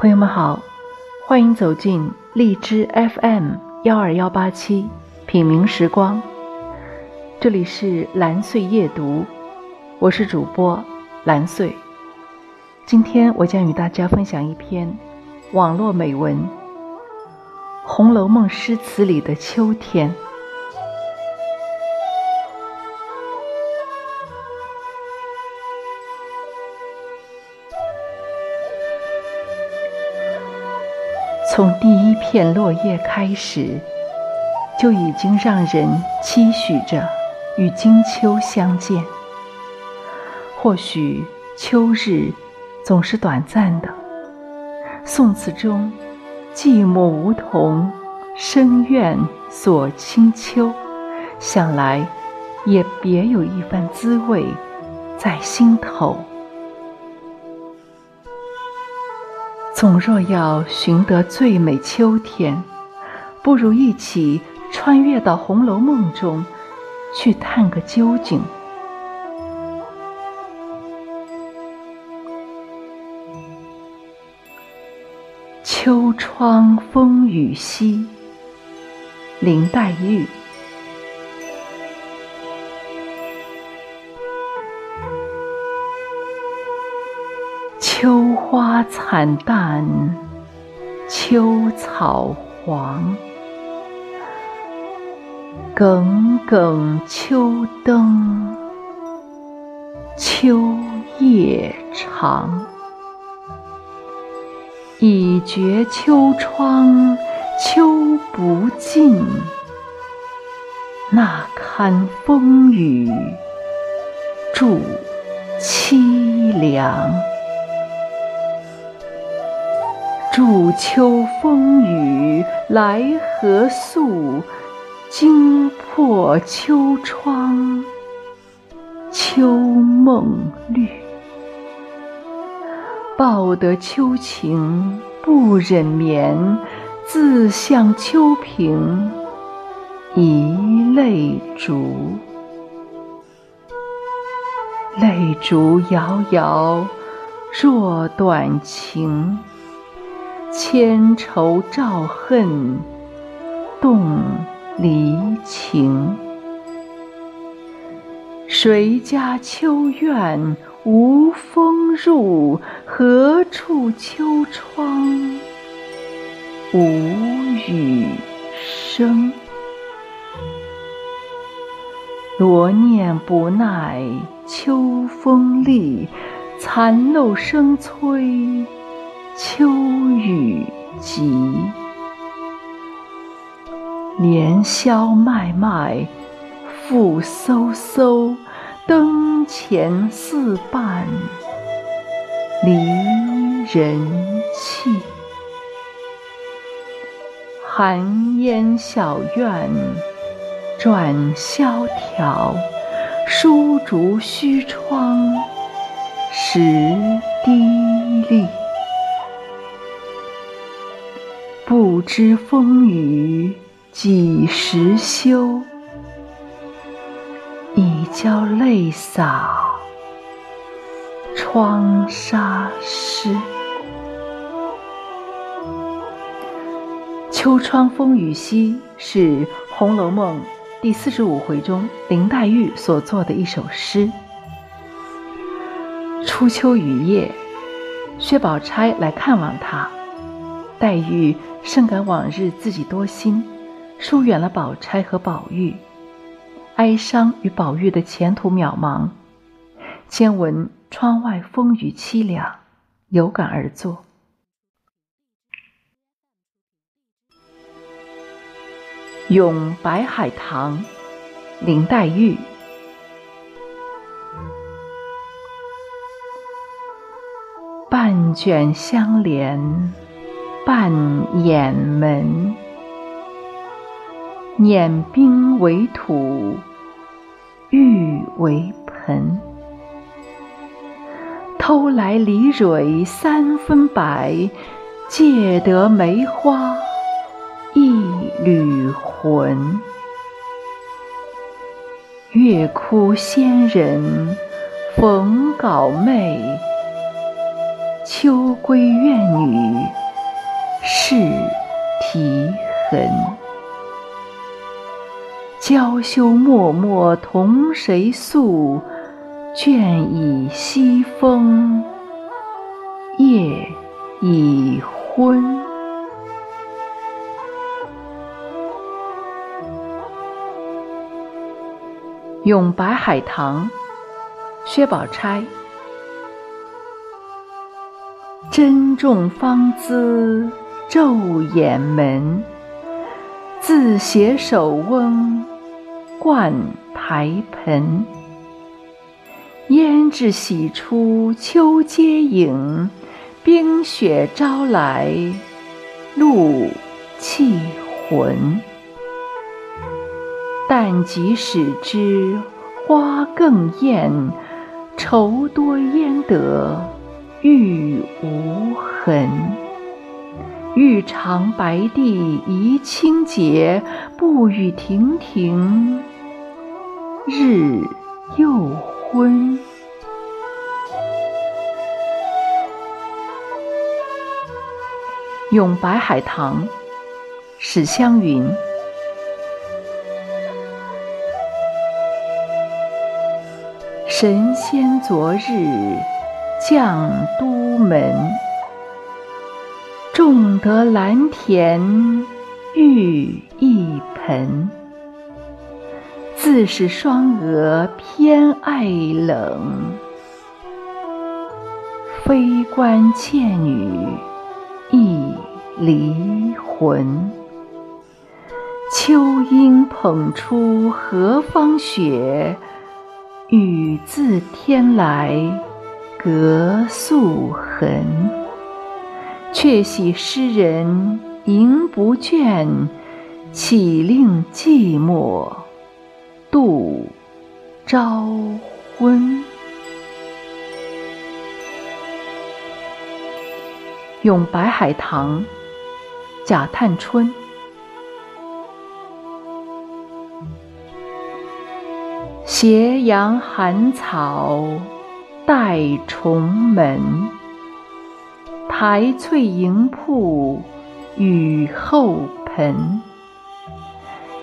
朋友们好，欢迎走进荔枝 FM 幺二幺八七品茗时光，这里是蓝穗夜读，我是主播蓝穗。今天我将与大家分享一篇网络美文《红楼梦》诗词里的秋天。从第一片落叶开始，就已经让人期许着与金秋相见。或许秋日总是短暂的，宋词中“寂寞梧桐深院锁清秋”，想来也别有一番滋味在心头。总若要寻得最美秋天，不如一起穿越到《红楼梦》中去探个究竟。秋窗风雨夕，林黛玉。花惨淡，秋草黄。耿耿秋灯，秋夜长。已觉秋窗秋不尽，那堪风雨助凄凉。祝秋风雨来何宿？惊破秋窗，秋梦绿。报得秋情不忍眠，自向秋屏一泪烛。泪烛遥遥若短情。千愁照恨动离情，谁家秋院无风入？何处秋窗无雨声？罗念不耐秋风力，残漏声催。秋雨急，连宵脉脉，复飕飕。灯前似伴离人泣。寒烟小院转萧条，疏竹虚窗石滴沥。不知风雨几时休，已教泪洒窗纱湿。秋窗风雨夕是《红楼梦》第四十五回中林黛玉所作的一首诗。初秋雨夜，薛宝钗来看望她。黛玉深感往日自己多心，疏远了宝钗和宝玉，哀伤与宝玉的前途渺茫。兼闻窗外风雨凄凉，有感而作。《咏白海棠》林黛玉，半卷香帘。半掩门，碾冰为土，玉为盆。偷来梨蕊三分白，借得梅花一缕魂。月窟仙人逢稿媚。秋闺怨女是啼痕。娇羞脉脉同谁诉？倦倚西风，夜已昏。咏白海棠，薛宝钗。珍重芳姿昼掩门，自携手翁灌台盆。胭脂洗出秋阶影，冰雪招来露气魂。但即使知花更艳，愁多焉得玉无痕？欲尝白帝遗清洁，不语亭亭日又昏。咏白海棠，史湘云。神仙昨日降都门，种得蓝田玉一盆。自是双蛾偏爱冷，非关妾女易离魂。秋阴捧出何方雪？雨自天来隔素痕，却喜诗人吟不倦，岂令寂寞度朝昏？咏白海棠，贾探春。斜阳寒草带重门，苔翠盈铺雨后盆。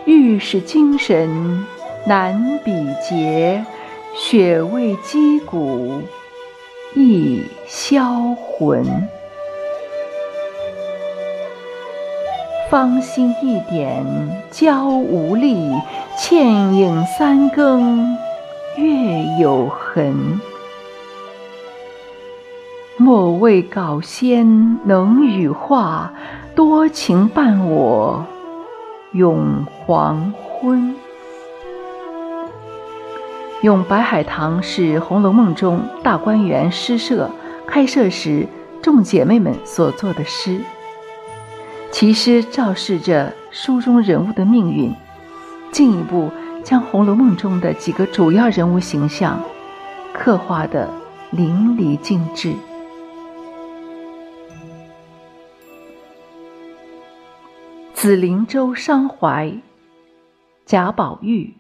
欲使精神难比劫，雪未击鼓亦销魂。芳心一点娇无力。倩影三更月有痕，莫谓稿仙能羽化，多情伴我永黄昏。咏白海棠是《红楼梦》中大观园诗社开设时众姐妹们所作的诗，其诗昭示着书中人物的命运。进一步将《红楼梦》中的几个主要人物形象刻画的淋漓尽致。紫菱洲伤怀，贾宝玉。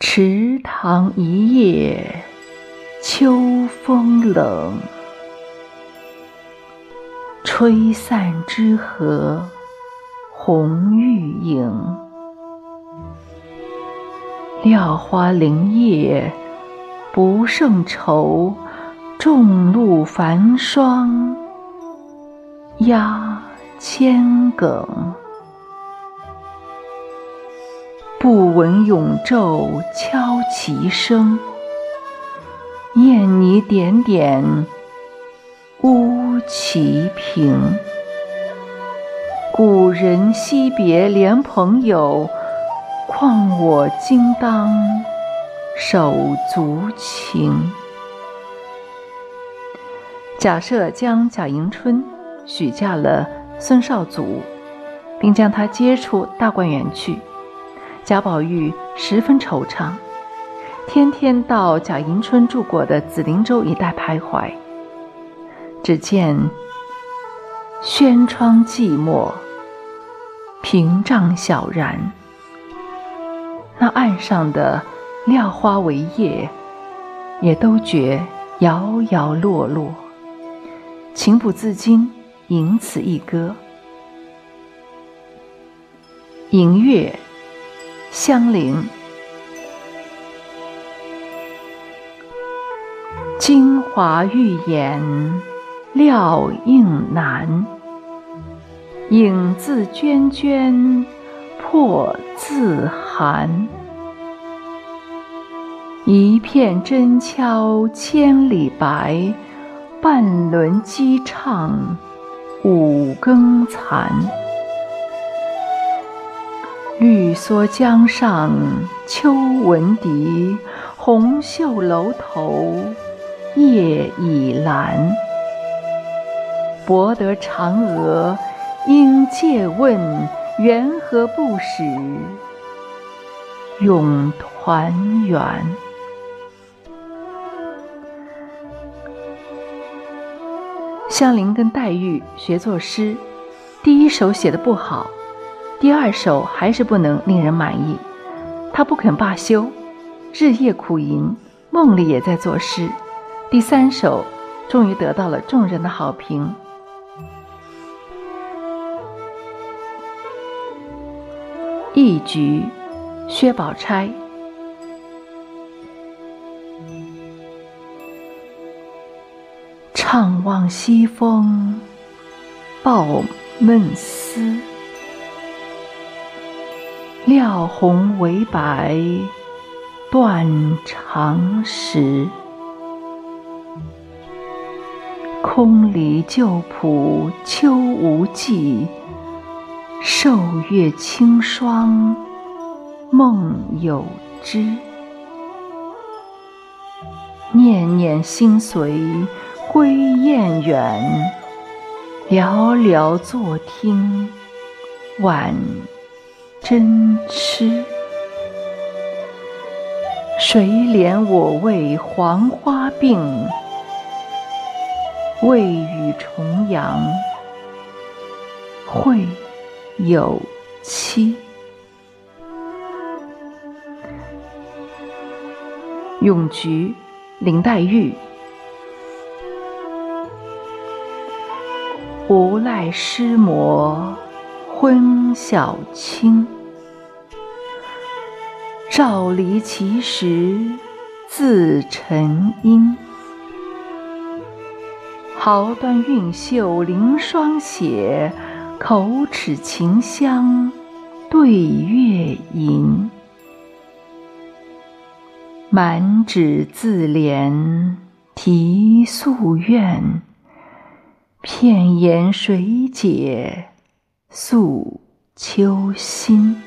池塘一夜秋风冷。吹散之荷红玉影，料花林叶不胜愁，众路繁霜压千梗。不闻永昼敲棋声，燕泥点点。乌旗平，古人惜别怜朋友，况我今当手足情。贾赦将贾迎春许嫁了孙绍祖，并将她接出大观园去。贾宝玉十分惆怅，天天到贾迎春住过的紫菱洲一带徘徊。只见轩窗寂寞，屏障小然。那岸上的廖花为叶，也都觉摇摇落落。情不自禁吟此一歌：银月，香菱。京华玉颜料映难，影自涓涓破自寒。一片真敲千里白，半轮鸡唱五更残。绿蓑江上秋闻笛，红袖楼头。夜已阑，博得嫦娥应借问，缘何不使永团圆？香菱跟黛玉学作诗，第一首写的不好，第二首还是不能令人满意。她不肯罢休，日夜苦吟，梦里也在作诗。第三首终于得到了众人的好评。一局，薛宝钗。怅望西风抱闷思，料红为白断肠时。空里旧谱秋无际，瘦月清霜梦有知。念念心随归雁远，寥寥坐听晚针痴。谁怜我为黄花病？未与重阳会有期。咏菊，林黛玉。无赖诗魔昏晓清，照离其实自沉阴。毫端韵秀凌霜写，口齿琴香对月吟。满纸自怜题夙愿，片言谁解诉秋心？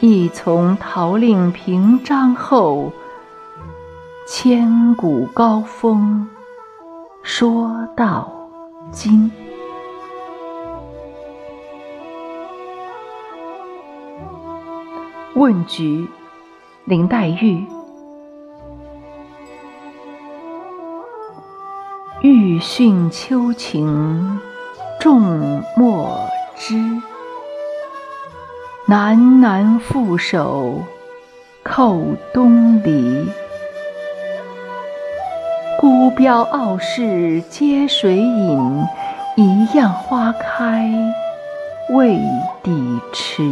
一从陶令平章后，千古高峰。说到今，问菊，林黛玉。欲讯秋情众莫知，喃喃负手扣东篱。孤标傲世皆谁饮？一样花开未抵迟。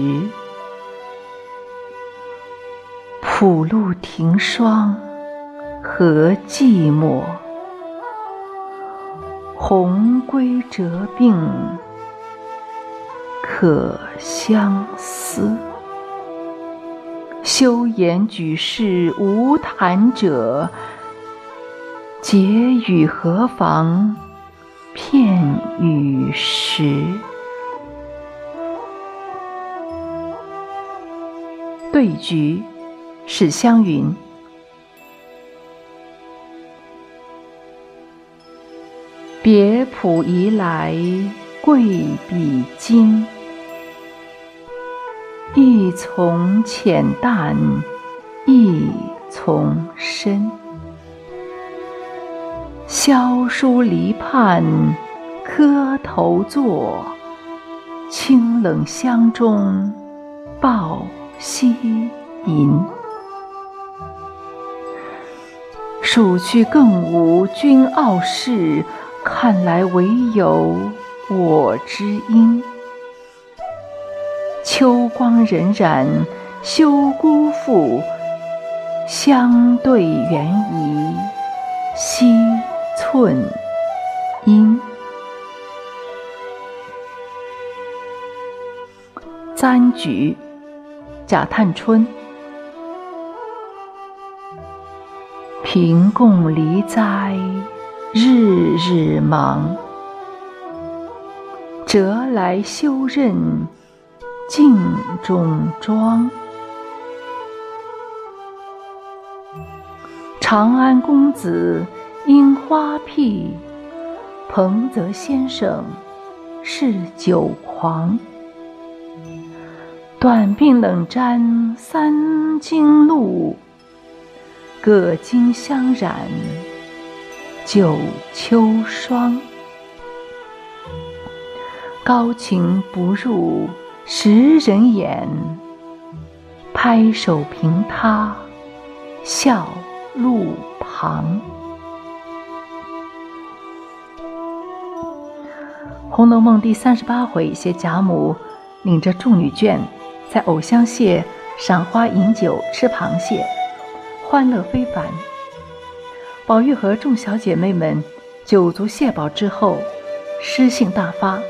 浦路停霜何寂寞？同归折鬓可相思。休言举世无谈者。结语何妨片语时？对局，史湘云。别浦移来贵比金，一从浅淡，一从深。萧疏篱畔磕头坐，清冷香中抱膝吟。蜀去更无君傲世，看来唯有我知音。秋光荏苒，休辜负。相对缘宜，惜寸阴。簪菊，贾探春。平共离哉，日日忙。折来修任镜中妆。长安公子樱花陂，彭泽先生是酒狂。短鬓冷沾三京露，葛巾香染九秋霜。高情不入时人眼，拍手凭他笑。路旁，《红楼梦》第三十八回写贾母领着众女眷在藕香榭赏花、饮酒、吃螃蟹，欢乐非凡。宝玉和众小姐妹们酒足蟹饱之后，诗兴大发，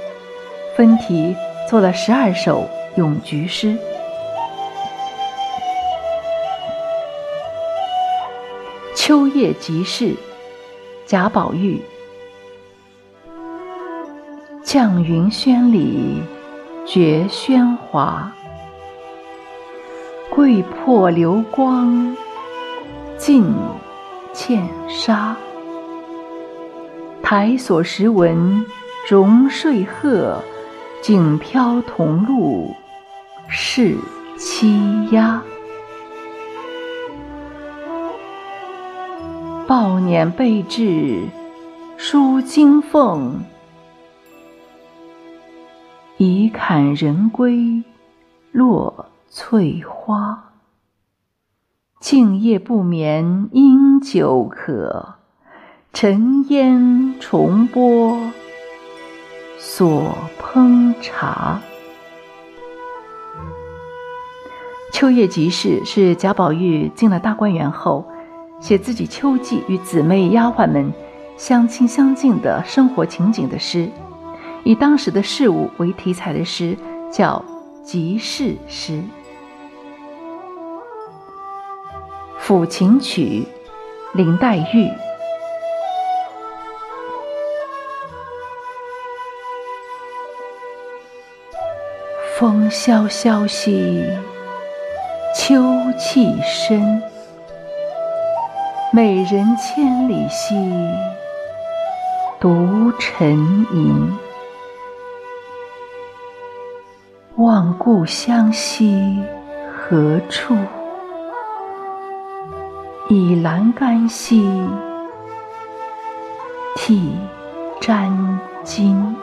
分题作了十二首咏菊诗。秋夜即事，贾宝玉。绛云轩里绝喧哗，桂魄流光尽茜纱。台锁时闻荣睡鹤，景飘桐露是栖鸦。报年备至书金凤，已砍人归落翠花。静夜不眠因酒渴，沉烟重播锁烹茶。秋夜即事是贾宝玉进了大观园后。写自己秋季与姊妹丫鬟们相亲相近的生活情景的诗，以当时的事物为题材的诗，叫即事诗。《抚琴曲》，林黛玉。风萧萧兮，秋气深。美人千里兮，独沉吟。望故乡兮，何处？倚栏杆兮，涕沾襟。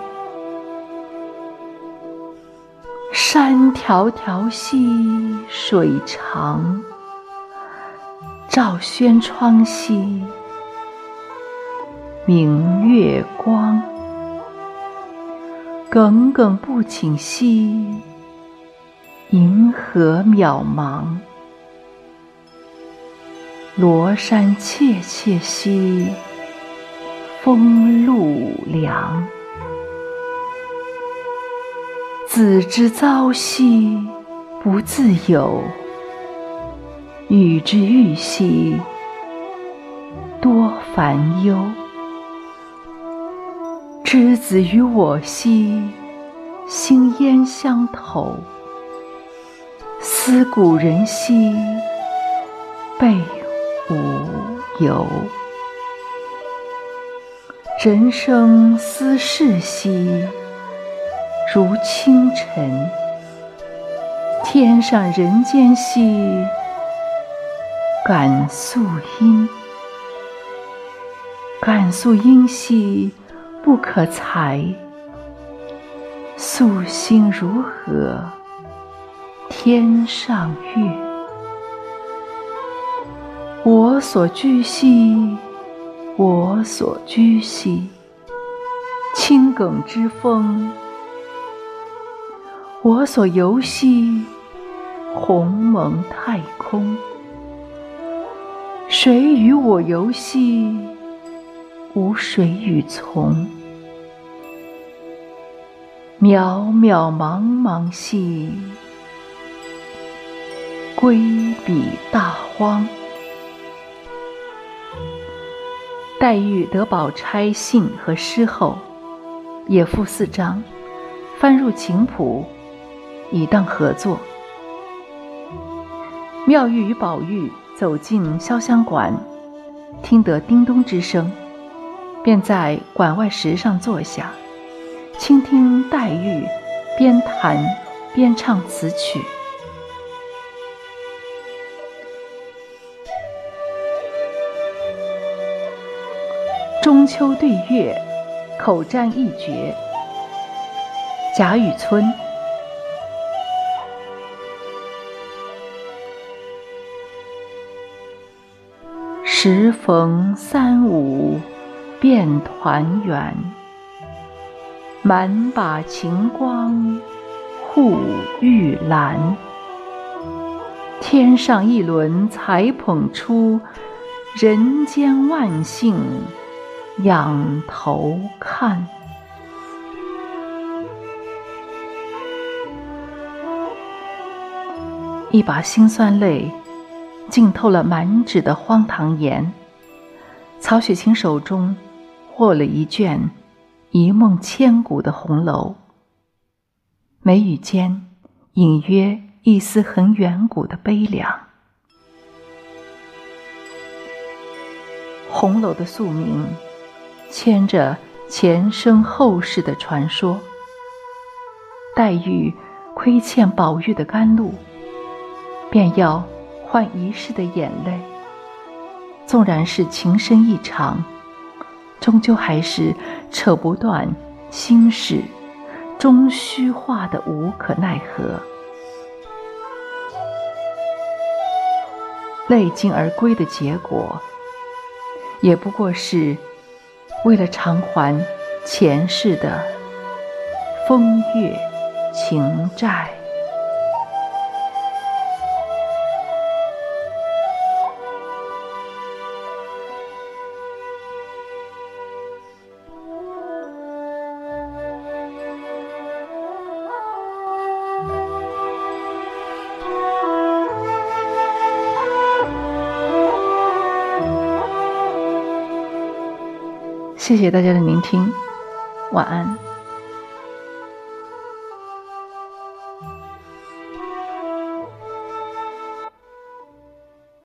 山迢迢兮，水长。照轩窗兮，明月光；耿耿不寝兮，银河渺茫。罗衫怯怯兮，风露凉。子之朝兮，不自由。与之欲兮，多烦忧。之子于我兮，心焉相投。思古人兮，备无由。人生思世兮，如清晨。天上人间兮。感素因，感素因兮不可裁。素心如何？天上月。我所居兮，我所居兮，青埂之峰；我所游兮，鸿蒙太空。谁与我游兮？无水与从。渺渺茫茫兮，归彼大荒。黛玉得宝钗信和诗后，也附四章，翻入琴谱，以当合作。妙玉与宝玉走进潇湘馆，听得叮咚之声，便在馆外石上坐下。倾听黛玉边弹边唱此曲。中秋对月，口占一绝。贾雨村。时逢三五便团圆。满把晴光护玉兰，天上一轮才捧出，人间万姓仰头看。一把辛酸泪，浸透了满纸的荒唐言。曹雪芹手中握了一卷。一梦千古的红楼，眉宇间隐约一丝很远古的悲凉。红楼的宿命，牵着前生后世的传说。黛玉亏欠宝玉的甘露，便要换一世的眼泪。纵然是情深意长。终究还是扯不断心事，终虚化的无可奈何。泪尽而归的结果，也不过是为了偿还前世的风月情债。谢谢大家的聆听，晚安。